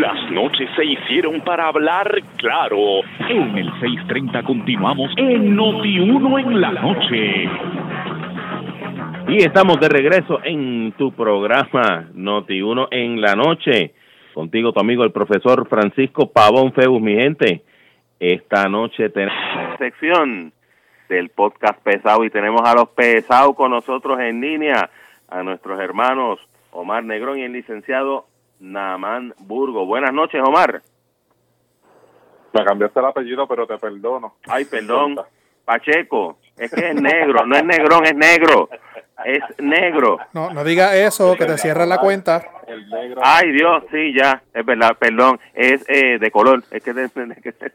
Las noches se hicieron para hablar claro. En el 630 continuamos en Noti1 en la noche. Y estamos de regreso en tu programa Noti1 en la noche. Contigo tu amigo el profesor Francisco Pavón Febus, mi gente. Esta noche tenemos sección del podcast pesado y tenemos a los pesados con nosotros en línea, a nuestros hermanos Omar Negrón y el licenciado Namán Burgo. Buenas noches, Omar. Me cambiaste el apellido, pero te perdono. Ay, perdón. Pacheco, es que es negro, no es negrón, es negro. Es negro. No, no diga eso, que te cierran la cuenta. El negro. Ay, Dios, sí, ya, es verdad, perdón. Es eh, de color, es que de, de- que-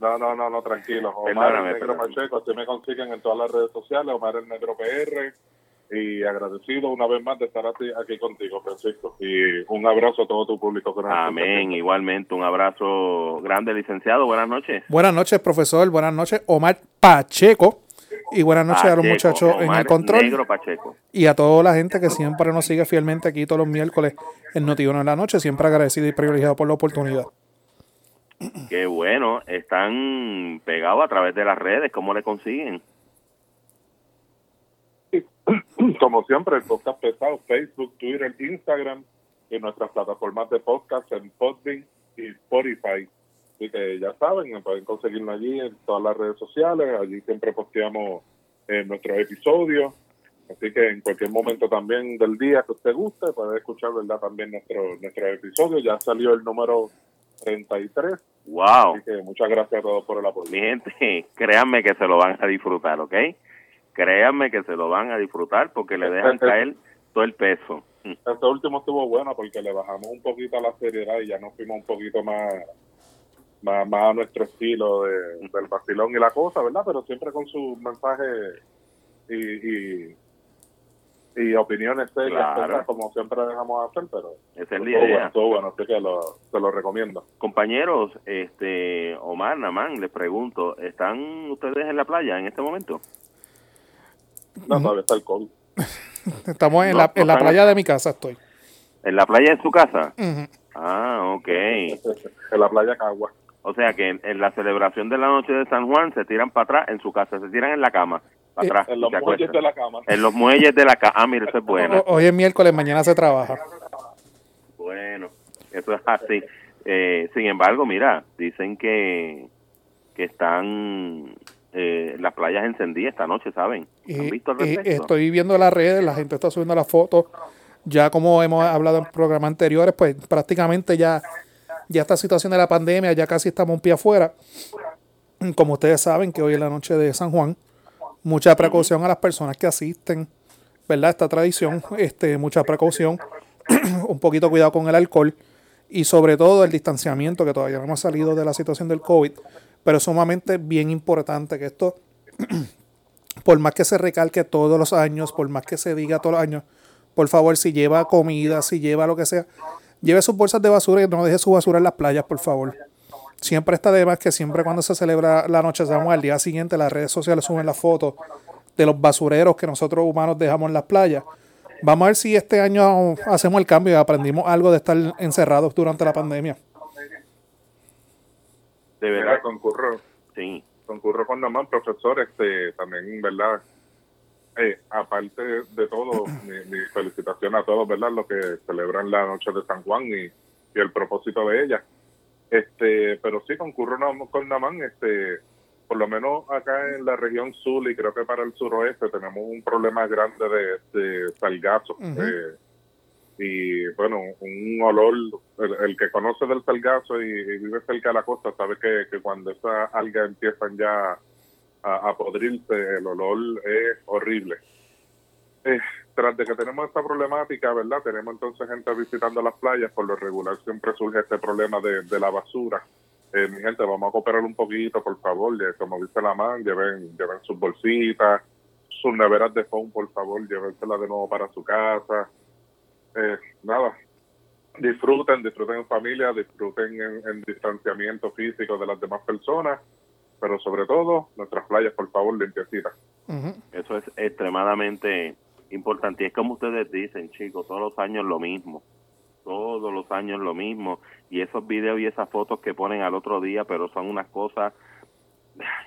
No, no, no, no, tranquilo. Omar Perdóname, el Negro perdóname. Pacheco, así me consiguen en todas las redes sociales, Omar el Negro PR. Y agradecido una vez más de estar aquí, aquí contigo, Francisco. Y un abrazo a todo tu público. que Amén, igualmente, un abrazo grande, licenciado. Buenas noches. Buenas noches, profesor. Buenas noches, Omar Pacheco. Y buenas noches a los muchachos en el control. Negro Pacheco. Y a toda la gente que siempre nos sigue fielmente aquí todos los miércoles en Noti1 en la noche. Siempre agradecido y privilegiado por la oportunidad. Qué bueno, están pegados a través de las redes, ¿cómo le consiguen? Como siempre, el podcast pesado, Facebook, Twitter, Instagram y nuestras plataformas de podcast en Podbean y Spotify. Así que ya saben, pueden conseguirlo allí en todas las redes sociales. Allí siempre posteamos eh, nuestros episodios. Así que en cualquier momento también del día que usted guste, puede escuchar verdad también nuestro, nuestro episodio. Ya salió el número 33. Wow. Así que muchas gracias a todos por el apoyo. Mi gente, créanme que se lo van a disfrutar, ¿ok? Créanme que se lo van a disfrutar porque le dejan caer todo el peso. Este último estuvo bueno porque le bajamos un poquito a la seriedad y ya nos fuimos un poquito más, más, más a nuestro estilo de, del vacilón y la cosa, ¿verdad? Pero siempre con sus mensajes y, y, y opiniones serias, como siempre dejamos hacer, pero Esa es la estuvo bueno, estuvo bueno, así que lo, se lo recomiendo. Compañeros, este, Omar, Namán, les pregunto, ¿están ustedes en la playa en este momento? No, todavía está el COVID. Estamos en No, la, en la playa de mi casa, estoy. ¿En la playa en su casa? Ah, ok. En la playa Cagua. O sea que en, en la celebración de la noche de San Juan se tiran para atrás en su casa, se tiran en la cama, para Eh, atrás. En los muelles acuestan. de la cama. En los muelles de la cama. Ah, mira, eso es bueno. Hoy es miércoles, mañana se trabaja. Bueno, eso es así. Eh, sin embargo, mira, dicen que, que están eh, las playas encendidas esta noche, ¿saben? ¿Han Y, visto al y respecto? estoy viendo las redes, la gente está subiendo las fotos. Ya como hemos hablado en programas anteriores, pues prácticamente ya, ya esta situación de la pandemia, ya casi estamos un pie afuera. Como ustedes saben que hoy es la noche de San Juan, mucha precaución a las personas que asisten, ¿verdad? Esta tradición, este, mucha precaución, un poquito cuidado con el alcohol y sobre todo el distanciamiento, que todavía no hemos salido de la situación del COVID, pero es sumamente bien importante que esto por más que se recalque todos los años, por más que se diga todos los años, por favor, si lleva comida, si lleva lo que sea, lleve sus bolsas de basura y no deje su basura en las playas, por favor. Siempre está de más que siempre cuando se celebra la noche de al día siguiente las redes sociales suben las fotos de los basureros que nosotros humanos dejamos en las playas. Vamos a ver si este año hacemos el cambio y aprendimos algo de estar encerrados durante la pandemia. De Mira, verdad, concurro, sí. concurro con Namán, profesor, este, también, ¿verdad? Eh, aparte de todo, mi, mi felicitación a todos, ¿verdad? Los que celebran la noche de San Juan y, y el propósito de ella. Este, pero sí concurro con Namán, este, por lo menos acá en la región sur y creo que para el suroeste tenemos un problema grande de, de salgazo. Eh, y bueno, un olor, el, el que conoce del salgazo y, vive cerca de la costa sabe que, que cuando esas algas empiezan ya a, podrirse, el olor es horrible. Eh, tras de que tenemos esta problemática, ¿verdad? Tenemos entonces gente visitando las playas, por lo regular siempre surge este problema de, de la basura. Eh, mi gente, vamos a cooperar un poquito, por favor, como dice la man, lleven, lleven sus bolsitas, sus neveras de foam, por favor, llévenselas de nuevo para su casa. Eh, nada, disfruten, disfruten en familia, disfruten en, en distanciamiento físico de las demás personas, pero sobre todo, nuestras playas, por favor, limpiecitas. Eso es extremadamente importante. Y es como ustedes dicen, chicos, todos los años lo mismo. todos los años lo mismo y esos videos y esas fotos que ponen al otro día, pero son unas cosas,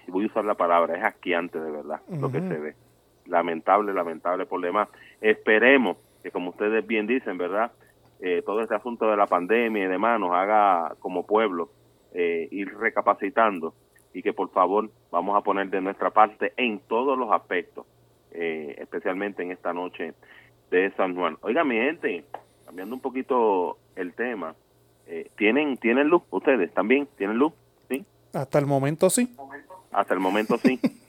voy a usar la palabra, es asqueante de verdad lo que se ve. Lamentable, lamentable por demás. Esperemos que como ustedes bien dicen, ¿verdad? Eh, todo este asunto de la pandemia y demás nos haga como pueblo eh, ir recapacitando y que por favor vamos a poner de nuestra parte en todos los aspectos, eh, especialmente en esta noche de San Juan. Oiga, mi gente, cambiando un poquito el tema, eh, ¿tienen, ¿tienen luz ustedes también? ¿Tienen luz? ¿Sí? Hasta el momento sí. Hasta el momento sí.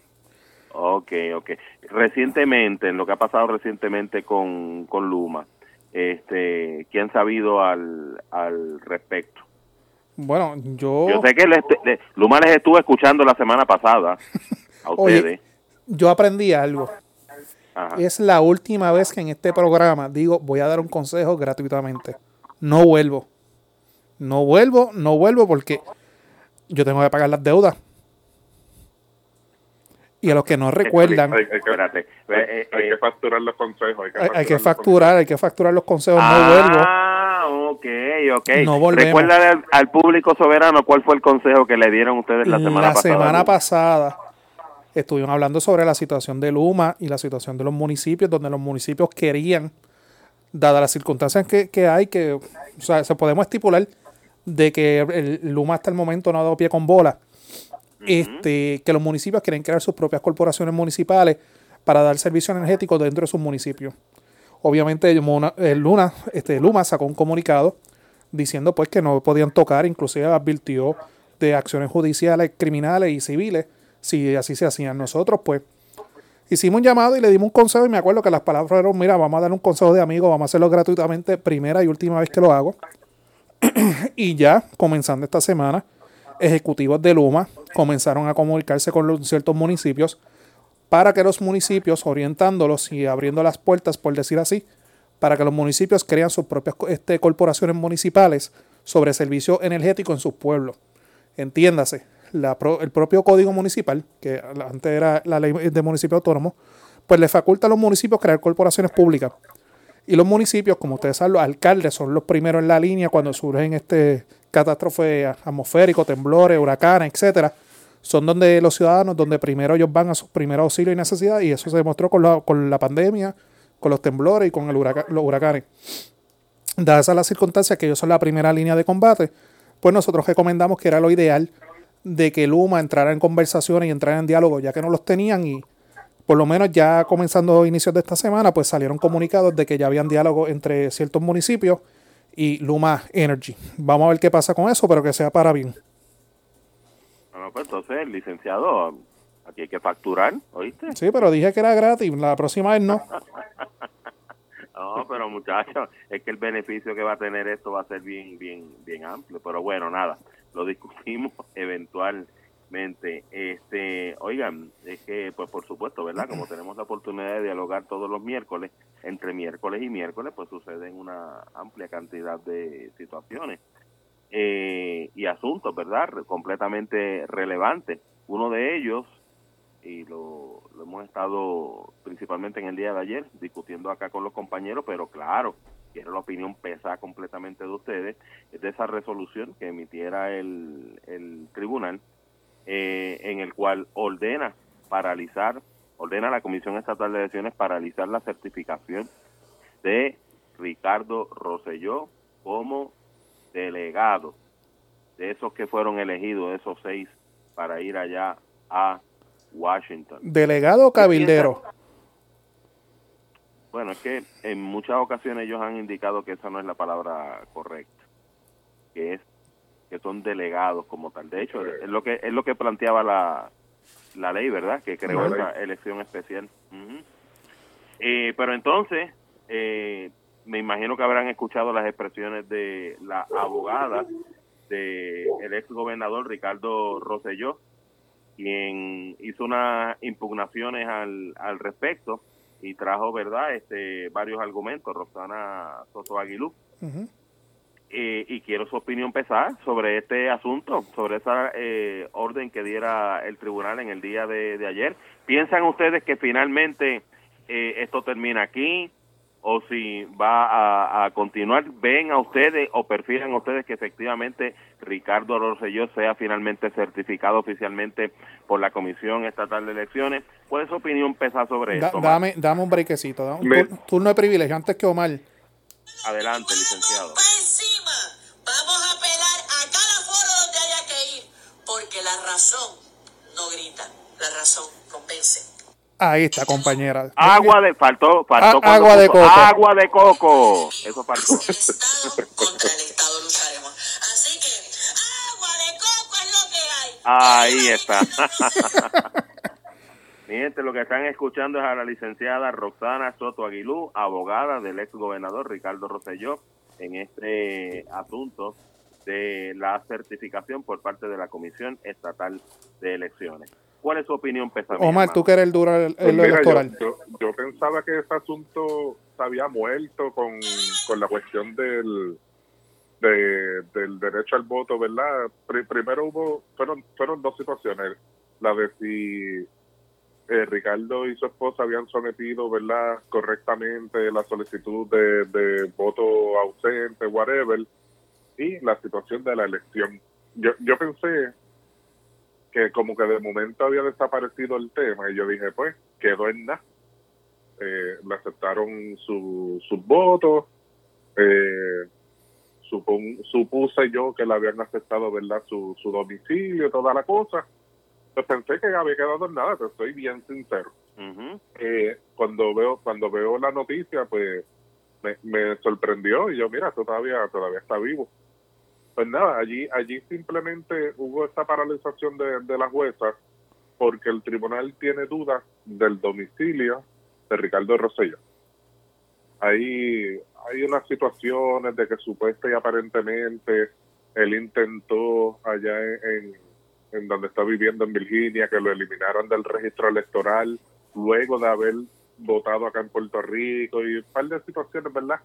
ok, ok. Recientemente, en lo que ha pasado recientemente con, con Luma, este, ¿qué han sabido al, al respecto? Bueno, yo... Yo sé que Luma les estuvo escuchando la semana pasada a ustedes. yo aprendí algo. Es la última vez que en este programa digo, voy a dar un consejo gratuitamente. No vuelvo. No vuelvo, no vuelvo porque yo tengo que pagar las deudas. Y a los que no recuerdan. Hay, que, facturar los consejos. Hay que facturar, hay que facturar, los consejos. no vuelvo. Ah, ok, ok. No Recuerda al, público soberano cuál fue el consejo que le dieron ustedes la semana pasada. La semana pasada estuvieron hablando sobre la situación de Luma y la situación de los municipios, donde los municipios querían, dadas las circunstancias que, hay, que o sea, se podemos estipular de que el Luma hasta el momento no ha dado pie con bola, este, que los municipios quieren crear sus propias corporaciones municipales para dar servicio energético dentro de sus municipios. Obviamente el Luna, este, Luma sacó un comunicado diciendo pues que no podían tocar, inclusive advirtió de acciones judiciales, criminales y civiles si así se hacían. Nosotros, pues, hicimos un llamado y le dimos un consejo y me acuerdo que las palabras fueron, mira, vamos a dar un consejo de amigos, vamos a hacerlo gratuitamente, primera y última vez que lo hago. y ya, comenzando esta semana, ejecutivos de Luma comenzaron a comunicarse con ciertos municipios para que los municipios, orientándolos y abriendo las puertas, por decir así, para que los municipios crean sus propias este, corporaciones municipales sobre servicio energético en sus pueblos. Entiéndase, el propio código municipal, que antes era la ley de municipio autónomo, pues le faculta a los municipios crear corporaciones públicas. Y los municipios, como ustedes saben, los alcaldes son los primeros en la línea cuando surgen este catástrofe atmosférico, temblores, huracanes, etcétera. Son donde los ciudadanos, donde primero ellos van a sus primeros auxilios y necesidades, y eso se demostró con la, con la pandemia, con los temblores y con el los huracanes. Dadas las circunstancias que ellos son la primera línea de combate, pues nosotros recomendamos que era lo ideal de que Luma entrara en conversaciones y entrara en diálogo, ya que no los tenían y por lo menos ya comenzando inicios de esta semana, pues salieron comunicados de que ya habían diálogo entre ciertos municipios y Luma Energy. Vamos a ver qué pasa con eso, pero que sea para bien. Bueno, pues entonces, licenciado, aquí hay que facturar, ¿oíste? Sí, pero dije que era gratis, la próxima vez no. no, pero muchachos, es que el beneficio que va a tener esto va a ser bien, bien, bien amplio, pero bueno, nada lo discutimos Este, oigan, es que, pues por supuesto, ¿verdad? Como tenemos la oportunidad de dialogar todos los miércoles, entre miércoles y miércoles, pues suceden una amplia cantidad de situaciones eh, y asuntos, ¿verdad? Completamente relevantes. Uno de ellos, y lo, lo hemos estado principalmente en el día de ayer discutiendo acá con los compañeros, pero claro, quiero la opinión pesada completamente de ustedes, es de esa resolución que emitiera el, el tribunal, eh, en el cual ordena paralizar, ordena a la Comisión Estatal de Elecciones paralizar la certificación de Ricardo Rosselló como delegado de esos que fueron elegidos, esos seis, para ir allá a Washington. ¿Delegado o cabildero? Bueno, es que en muchas ocasiones ellos han indicado que esa no es la palabra correcta, que es que son delegados como tal. De hecho, es lo que es lo que planteaba la, la ley, ¿verdad? Que creó esa elección especial. eh, pero entonces, eh, me imagino que habrán escuchado las expresiones de la abogada del el ex gobernador Ricardo Rosselló, quien hizo unas impugnaciones al, al respecto y trajo, ¿verdad?, este, varios argumentos, Rosana Soto Aguilú. Eh, y quiero su opinión pesar sobre este asunto, sobre esa eh, orden que diera el tribunal en el día de, ayer. ¿Piensan ustedes que finalmente eh, esto termina aquí? o si va a, continuar. ¿Ven a ustedes o prefieren a ustedes que efectivamente Ricardo Rosselló sea finalmente certificado oficialmente por la Comisión Estatal de Elecciones? ¿Cuál es su opinión pesa sobre esto? Dame, dame un brequecito, dame un turno de privilegio antes que Omar. Adelante, licenciado. Vamos a apelar a cada foro donde haya que ir, porque la razón no grita, la razón convence. Ahí está, compañera. Agua de faltó, faltó ah, agua de coco. Agua de coco. Eso faltó. contra el Estado lucharemos. Así que agua de coco es lo que hay. Ahí está. Mi gente, lo que están escuchando es a la licenciada Roxana Soto Aguilú, abogada del ex gobernador Ricardo Rosselló, en este asunto de la certificación por parte de la Comisión Estatal de Elecciones. ¿Cuál es su opinión, Pesa? Omar, tú que eres el duro el, pues electoral. Yo, pensaba que ese asunto se había muerto con, la cuestión del, del derecho al voto, ¿verdad? primero hubo, fueron, fueron dos situaciones. La de si eh, Ricardo y su esposa habían sometido, ¿verdad?, correctamente la solicitud de, voto ausente, whatever, y la situación de la elección. Yo, yo pensé que como que de momento había desaparecido el tema y yo dije, pues, quedó en nada. Eh, le aceptaron sus votos, eh, supuse yo que le habían aceptado, ¿verdad?, su, su domicilio, toda la cosa. Pues pensé que había quedado en nada, pero estoy bien sincero. eh, cuando veo cuando veo la noticia, pues me, me sorprendió y yo, mira, esto todavía, todavía está vivo. Pues nada, allí, allí simplemente hubo esta paralización de, de la jueza porque el tribunal tiene dudas del domicilio de Ricardo Rosselló. Hay, hay unas situaciones de que supuesta y aparentemente él intentó allá en, en donde está viviendo en Virginia que lo eliminaron del registro electoral luego de haber votado acá en Puerto Rico y un par de situaciones, ¿verdad?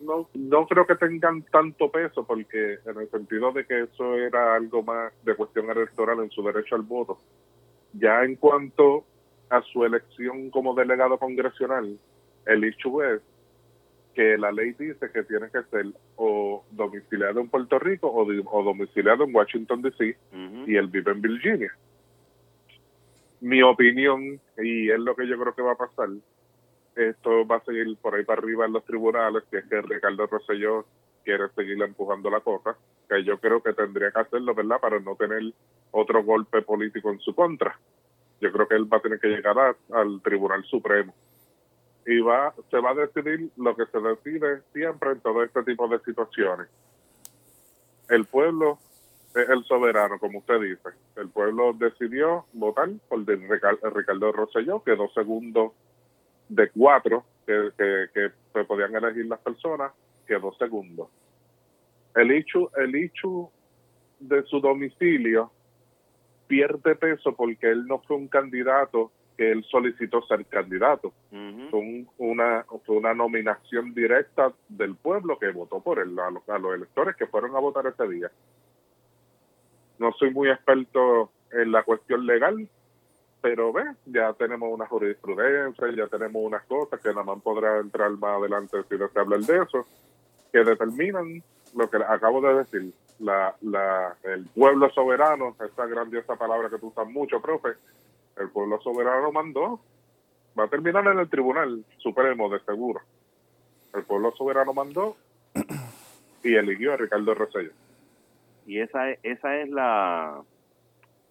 no, no creo que tengan tanto peso porque en el sentido de que eso era algo más de cuestión electoral en su derecho al voto. Ya en cuanto a su elección como delegado congresional, el issue es que la ley dice que tiene que ser o domiciliado en Puerto Rico o, o domiciliado en Washington DC y él vive en Virginia. Mi opinión, y es lo que yo creo que va a pasar, esto va a seguir por ahí para arriba en los tribunales, que es que Ricardo Rosselló quiere seguir empujando la cosa, que yo creo que tendría que hacerlo, ¿verdad?, para no tener otro golpe político en su contra. Yo creo que él va a tener que llegar al Tribunal Supremo y va se va a decidir lo que se decide siempre en todo este tipo de situaciones. El pueblo es el soberano, como usted dice. El pueblo decidió votar por Ricardo Rosselló, quedó segundo de cuatro que, que, podían elegir las personas, quedó segundo. El hecho, el hecho de su domicilio pierde peso porque él no fue un candidato que él solicitó ser candidato. fue, una, fue una nominación directa del pueblo que votó por él, a los, a los electores que fueron a votar ese día. No soy muy experto en la cuestión legal, pero ve, ya tenemos una jurisprudencia, ya tenemos unas cosas que nada más podrá entrar más adelante si se hablar de eso, que determinan lo que acabo de decir, la, la, el pueblo soberano, esa grandiosa palabra que tú usas mucho, profe, el pueblo soberano mandó, va a terminar en el Tribunal Supremo de seguro. El pueblo soberano mandó y eligió a Ricardo Rosselló. Y esa, esa es la,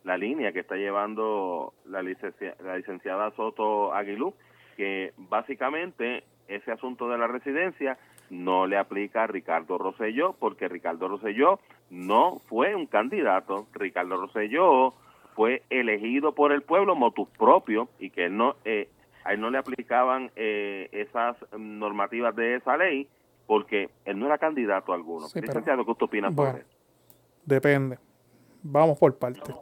la línea que está llevando la, la licenciada Soto Aguilú, que básicamente ese asunto de la residencia no le aplica a Ricardo Rosselló, porque Ricardo Rosselló no fue un candidato, Ricardo Rosselló fue elegido por el pueblo motus propio y que no eh, a él no le aplicaban eh, esas normativas de esa ley porque él no era candidato alguno. Licenciado, ¿qué usted opina sobre eso? Depende. Vamos por partes.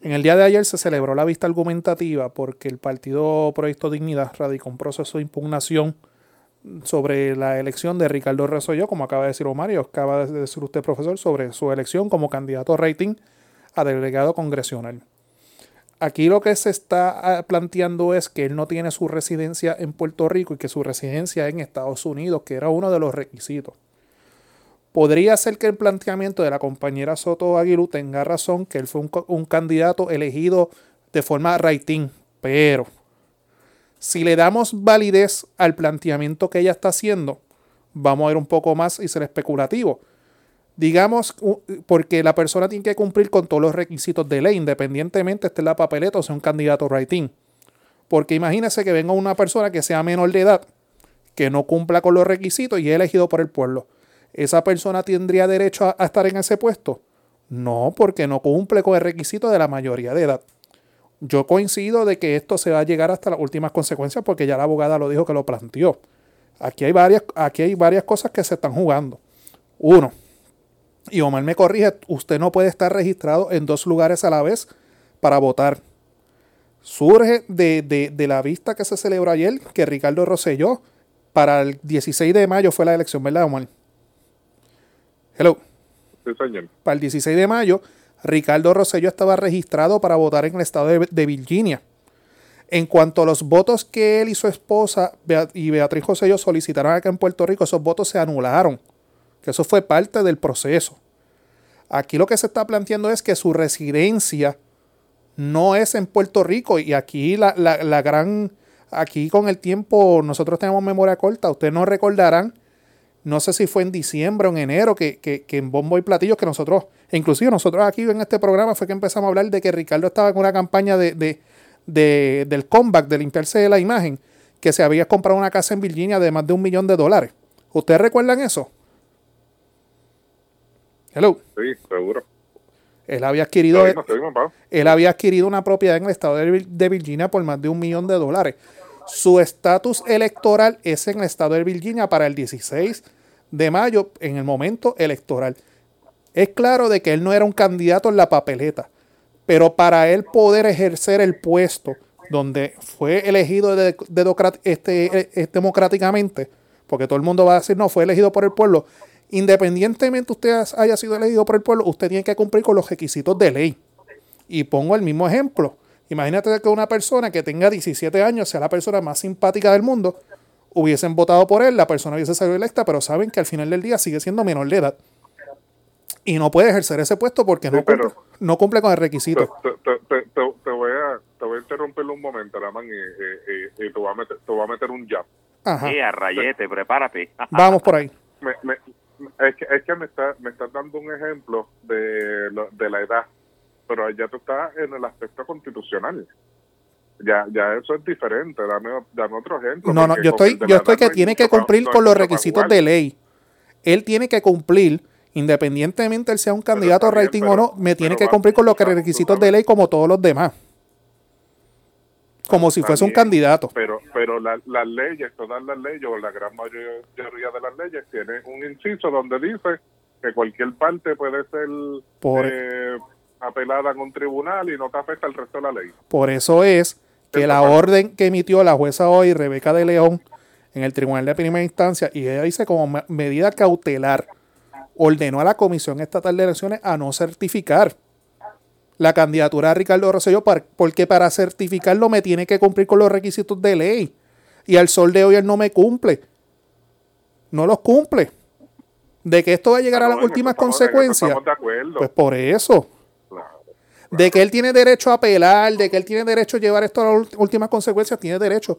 En el día de ayer se celebró la vista argumentativa porque el Partido Proyecto Dignidad radicó un proceso de impugnación sobre la elección de Ricardo Resollo, como acaba de decir Omar y acaba de decir usted, profesor, sobre su elección como candidato rating a delegado congresional. Aquí lo que se está ah, planteando es que él no tiene su residencia en Puerto Rico y que su residencia es en Estados Unidos, que era uno de los requisitos. Podría ser que el planteamiento de la compañera Soto Aguilú tenga razón, que él fue un, candidato elegido de forma rating, pero si le damos validez al planteamiento que ella está haciendo, vamos a ir un poco más y ser especulativo digamos, porque la persona tiene que cumplir con todos los requisitos de ley, independientemente esté en la papeleta o sea un candidato writing. Porque imagínese que venga una persona que sea menor de edad, que no cumpla con los requisitos y es elegido por el pueblo. ¿Esa persona tendría derecho a, estar en ese puesto? No, porque no cumple con el requisito de la mayoría de edad. Yo coincido de que esto se va a llegar hasta las últimas consecuencias porque ya la abogada lo dijo que lo planteó. Aquí hay varias, aquí hay varias cosas que se están jugando. Uno, y Omar me corrige, usted no puede estar registrado en dos lugares a la vez para votar. Surge de, la vista que se celebró ayer que Ricardo Rosselló para el 16 de mayo fue la elección, ¿verdad, Omar? Hello. Para el 16 de mayo, Ricardo Rosselló estaba registrado para votar en el estado de, de Virginia. En cuanto a los votos que él y su esposa y Beatriz Rosselló solicitaron acá en Puerto Rico, esos votos se anularon que eso fue parte del proceso. Aquí lo que se está planteando es que su residencia no es en Puerto Rico y aquí la, gran, aquí con el tiempo nosotros tenemos memoria corta, ustedes no recordarán, no sé si fue en diciembre o en enero que, en Bombo y Platillos que nosotros, inclusive nosotros aquí en este programa fue que empezamos a hablar de que Ricardo estaba en una campaña de, del comeback, de limpiarse de la imagen, que se había comprado una casa en Virginia de más de un millón de dólares. ¿Ustedes recuerdan eso? Hello. Sí, seguro. Él había adquirido, él había adquirido una propiedad en el estado de Virginia por más de un millón de dólares. Su estatus electoral es en el estado de Virginia para el 16 de mayo, en el momento electoral. Es claro de que él no era un candidato en la papeleta, pero para él poder ejercer el puesto donde fue elegido este, eh, democráticamente, porque todo el mundo va a decir, no, fue elegido por el pueblo, Independientemente usted haya sido elegido por el pueblo, usted tiene que cumplir con los requisitos de ley. Y pongo el mismo ejemplo. Imagínate que una persona que tenga 17 años sea la persona más simpática del mundo, hubiesen votado por él, la persona hubiese salido electa, pero saben que al final del día sigue siendo menor de edad. Y no puede ejercer ese puesto porque no, cumple, no cumple con el requisito. Te, voy, a, te voy a interrumpir un momento, Raman, y, y, te, voy a meter, te voy a meter un jab. Ajá. a rayete, prepárate. Vamos por ahí. Me, es que, es que me está me estás dando un ejemplo de, de la edad, pero ya tú estás en el aspecto constitucional. Ya, ya eso es diferente. Dame, dame otro ejemplo. No, no, yo estoy, yo estoy que tiene que cumplir con los requisitos de ley. Él tiene que cumplir, independientemente él sea un candidato a rating o no, me tiene que cumplir con los requisitos de ley como todos los demás como si fuese un candidato. Pero, pero las leyes, todas las leyes, o la gran mayoría de las leyes, tienen un inciso donde dice que cualquier parte puede ser eh, apelada en un tribunal y no te afecta el resto de la ley. Por eso es que la orden que emitió la jueza hoy, Rebeca de León, en el tribunal de primera instancia, y ella dice como medida cautelar, ordenó a la Comisión Estatal de Elecciones a no certificar la candidatura de Ricardo Rosselló porque para certificarlo me tiene que cumplir con los requisitos de ley. Y al sol de hoy él no me cumple. No los cumple. De que esto va a llegar a las últimas consecuencias. Pues por eso. De que él tiene derecho a apelar, de que él tiene derecho a llevar esto a las últimas consecuencias, tiene derecho.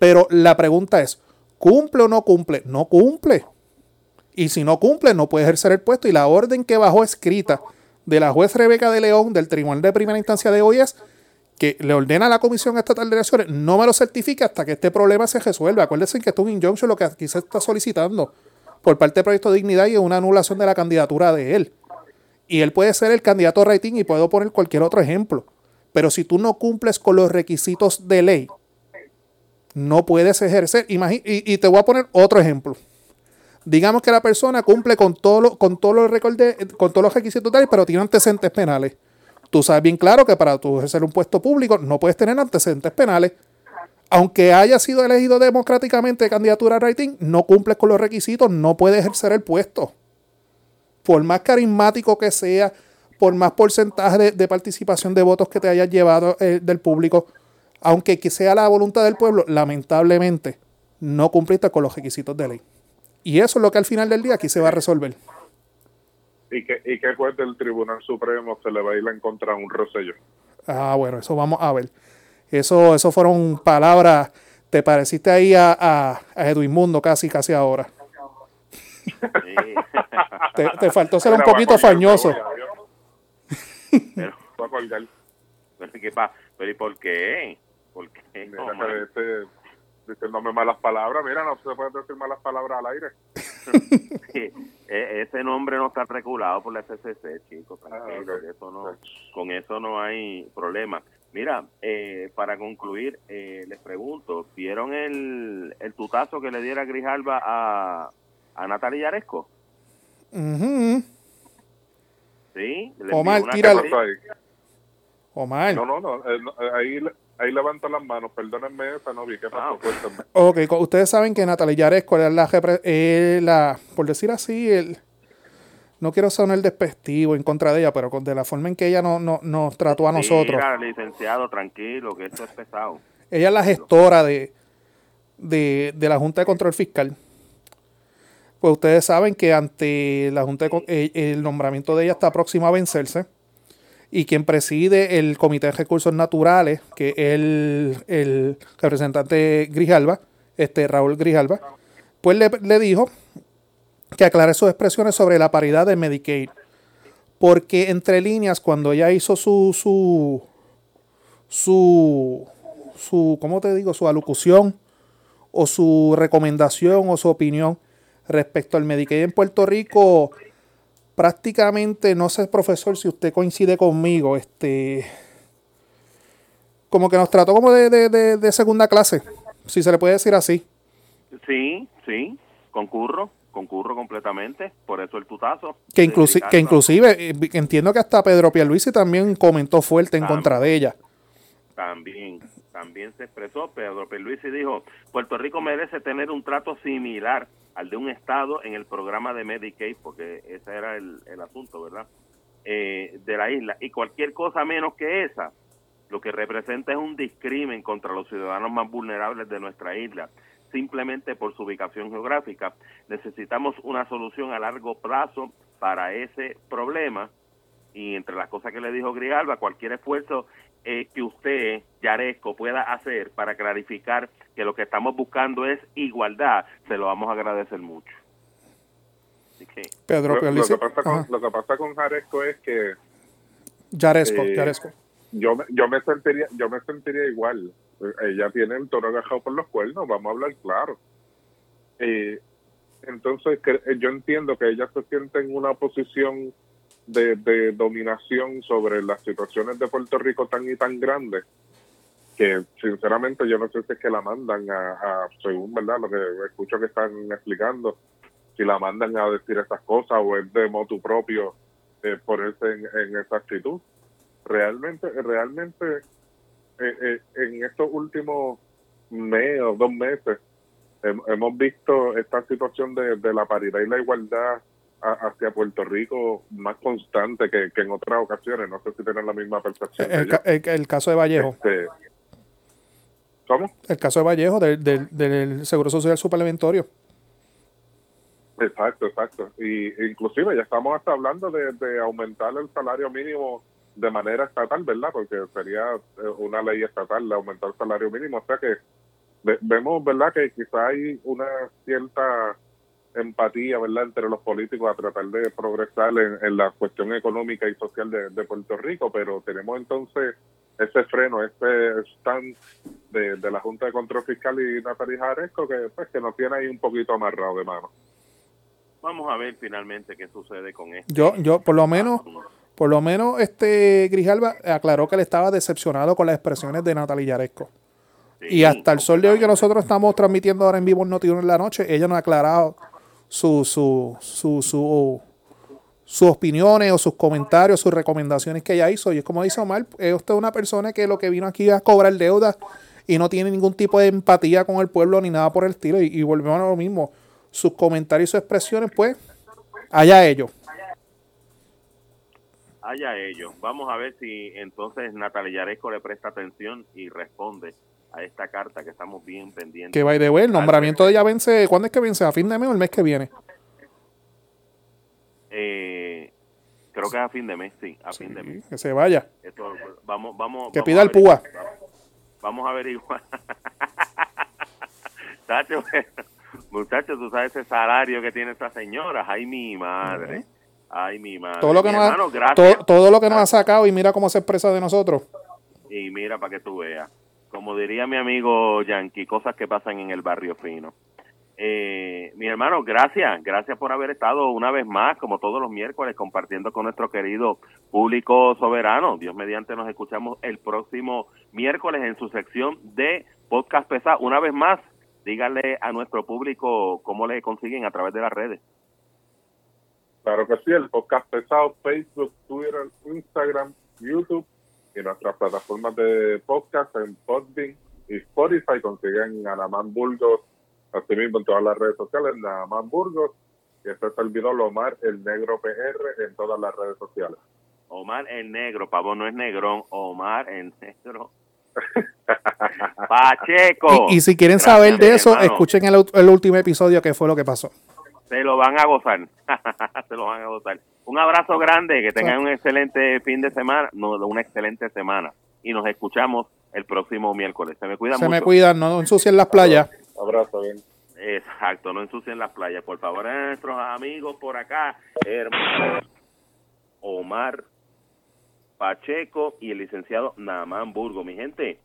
Pero la pregunta es, ¿cumple o no cumple? No cumple. Y si no cumple, no puede ejercer el puesto. Y la orden que bajó escrita de la juez Rebeca de León del Tribunal de Primera Instancia de hoy es que le ordena a la Comisión Estatal de Elecciones no me lo certifique hasta que este problema se resuelva. Acuérdense que esto es un injunction lo que aquí se está solicitando por parte del Proyecto de Dignidad y es una anulación de la candidatura de él. Y él puede ser el candidato rating y puedo poner cualquier otro ejemplo. Pero si tú no cumples con los requisitos de ley, no puedes ejercer. y, y te voy a poner otro ejemplo digamos que la persona cumple con, todo con, todos los con todos los requisitos de pero tiene antecedentes penales. Tú sabes bien claro que para tú ejercer un puesto público no puedes tener antecedentes penales. Aunque haya sido elegido democráticamente de candidatura a rating, no cumple con los requisitos, no puede ejercer el puesto. Por más carismático que sea, por más porcentaje de, de participación de votos que te hayas llevado eh, del público, aunque que sea la voluntad del pueblo, lamentablemente no cumpliste con los requisitos de ley. Y eso es lo que al final del día aquí se va a resolver. ¿Y qué, y qué juez del Tribunal Supremo se le va a ir en contra a un Rosselló? Ah, bueno, eso vamos a ver. Eso, eso fueron palabras. Te pareciste ahí a, a, a Edwin Mundo casi, casi ahora. Sí. Te, te faltó ser un poquito fañoso. pero, pero, ¿qué pa- pero ¿y por qué? ¿Por qué? No, diciéndome malas palabras. Mira, no se puede decir malas palabras al aire. Sí, e- ese nombre no está regulado por la FCC, chicos. Ah, que eso no, con eso no hay problema. Mira, eh, para concluir, eh, les pregunto, ¿vieron el, el tutazo que le diera Grijalba a, a Natalia Yaresco? Ujú. Sí. le Omar. Omar. No, no, no. eh, no, eh, ahí, ahí levanto las manos. Perdónenme esa, no vi. ¿Qué pasó? Ah, ok. Cuéntame. Ok, ustedes saben que Natalia Yaresco es la, es la, por decir así, el, no quiero sonar despectivo en contra de ella, pero con, de la forma en que ella no, no- nos trató a nosotros. Mira, licenciado, tranquilo, que esto es pesado. Ella es la gestora de, de, de la Junta de Control Fiscal. Pues ustedes saben que ante la Junta de Con- eh, el nombramiento de ella está próximo a vencerse. Y quien preside el Comité de Recursos Naturales, que es el, el representante Grijalba, este Raúl Grijalba, pues le, le dijo que aclare sus expresiones sobre la paridad de Medicaid. Porque entre líneas, cuando ella hizo su, su, su, su, ¿cómo te digo? Su alocución o su recomendación o su opinión respecto al Medicaid en Puerto Rico, prácticamente, no sé, profesor, si usted coincide conmigo, este, como que nos trató como de, de- de- de segunda clase, si se le puede decir así. Sí, sí, concurro, concurro completamente, por eso el tutazo. Que, inclusi- que inclusive, eh, entiendo que hasta Pedro Pierluisi también comentó fuerte en contra de ella. También, también se expresó Pedro Pierluisi dijo, Puerto Rico merece tener un trato similar al de un estado en el programa de Medicaid, porque ese era el, el asunto, ¿verdad? Eh, de la isla. Y cualquier cosa menos que esa, lo que representa es un discrimen contra los ciudadanos más vulnerables de nuestra isla. Simplemente por su ubicación geográfica, necesitamos una solución a largo plazo para ese problema y entre las cosas que le dijo Grijalba, cualquier esfuerzo eh, que usted, Yaresco, pueda hacer para clarificar que lo que estamos buscando es igualdad, se lo vamos a agradecer mucho. Así que, Pedro Lo, que pasa con, lo que pasa con Jaresco es que Yaresco, eh, Yaresco. yo me, yo me sentiría yo me sentiría igual ella tiene el toro agajado por los cuernos vamos a hablar claro Eh, entonces que- eh, yo entiendo que ella se siente en una posición de, de dominación sobre las situaciones de Puerto Rico tan y tan grandes que sinceramente yo no sé si es que la mandan a, a según verdad lo que escucho que están explicando si la mandan a decir esas cosas o es de motu propio eh, ponerse en, en esa actitud realmente realmente eh, eh, en estos últimos mes o dos meses hem- hemos visto esta situación de, de la paridad y la igualdad a- hacia Puerto Rico más constante que, que en otras ocasiones. No sé si tienen la misma percepción. El, el- el caso de Vallejo. Este, ¿Cómo? El caso de Vallejo del, del, del Seguro Social Suplementario. Exacto, exacto. Y inclusive ya estamos hasta hablando de, de aumentar el salario mínimo de manera estatal, ¿verdad? Porque sería eh, una ley estatal de aumentar el salario mínimo. O sea que ve- vemos, ¿verdad? Que quizá hay una cierta empatía, ¿verdad? Entre los políticos a tratar de progresar en, en la cuestión económica y social de, de Puerto Rico, pero tenemos entonces ese freno, ese stand de, de la Junta de Control Fiscal y Natalia Jaresco que, pues, que nos tiene ahí un poquito amarrado de mano. vamos a ver finalmente qué sucede con esto. Yo, yo, por lo menos, por lo menos, este Grijalba aclaró que él estaba decepcionado con las expresiones de Natalia Yaresco. Y hasta el sol de hoy que nosotros estamos transmitiendo ahora en vivo en Noti1 en la noche, ella nos ha aclarado su, su, su, su, sus opiniones o sus comentarios, sus recomendaciones que ella hizo. Y es como dice Omar, es usted una persona que lo que vino aquí a cobrar deuda y no tiene ningún tipo de empatía con el pueblo ni nada por el estilo. Y, y volvemos a lo mismo. Sus comentarios y sus expresiones, pues, allá ellos. Allá ellos. Vamos a ver si entonces Natalia Yaresco le presta atención y responde a esta carta que estamos bien pendientes. Que the way, el nombramiento de ella vence, ¿cuándo es que vence? ¿A fin de mes o el mes que viene? Eh, creo que es a fin de mes, sí, a Sí, fin de mes. que se vaya. Esto, vamos, vamos, Que vamos pida el púa. Vamos a averiguar. Tacho, muchachos, tú sabes ese salario que tiene esta señora. Ay, mi madre. Ay, mi madre. Todo lo que Mi nos ha, hermano, gracias. todo, todo lo que nos ha sacado y mira cómo se expresa de nosotros. Y mira para que tú veas. Como diría mi amigo Yankee, cosas que pasan en el barrio fino. Eh, mi hermano, gracias, gracias por haber estado una vez más, como todos los miércoles, compartiendo con nuestro querido público soberano. Dios mediante nos escuchamos el próximo miércoles en su sección de podcast pesado. Una vez más, díganle a nuestro público cómo le consiguen a través de las redes. Claro que sí, el podcast pesado, Facebook, Twitter, Instagram, YouTube y nuestras plataformas de podcast en Podbean y Spotify consiguen a Namán Burgos, así mismo en todas las redes sociales, Namán Burgos y este servidor Omar el Negro PR en todas las redes sociales. Omar el negro, pavo no es negrón, Omar el negro. Pacheco. Y, y si quieren Gracias, saber de eso, hermano. escuchen el, el último episodio que fue lo que pasó. Se lo van a gozar. Se lo van a gozar. Un abrazo grande, que tengan un excelente fin de semana, no, una excelente semana. Y nos escuchamos el próximo miércoles. Se me cuidan Se mucho. me cuidan, no ensucien las playas. Abrazo, bien. Exacto, no ensucien las playas. Por favor, nuestros amigos por acá, hermanos Omar Pacheco y el licenciado Namán Burgo. Mi gente,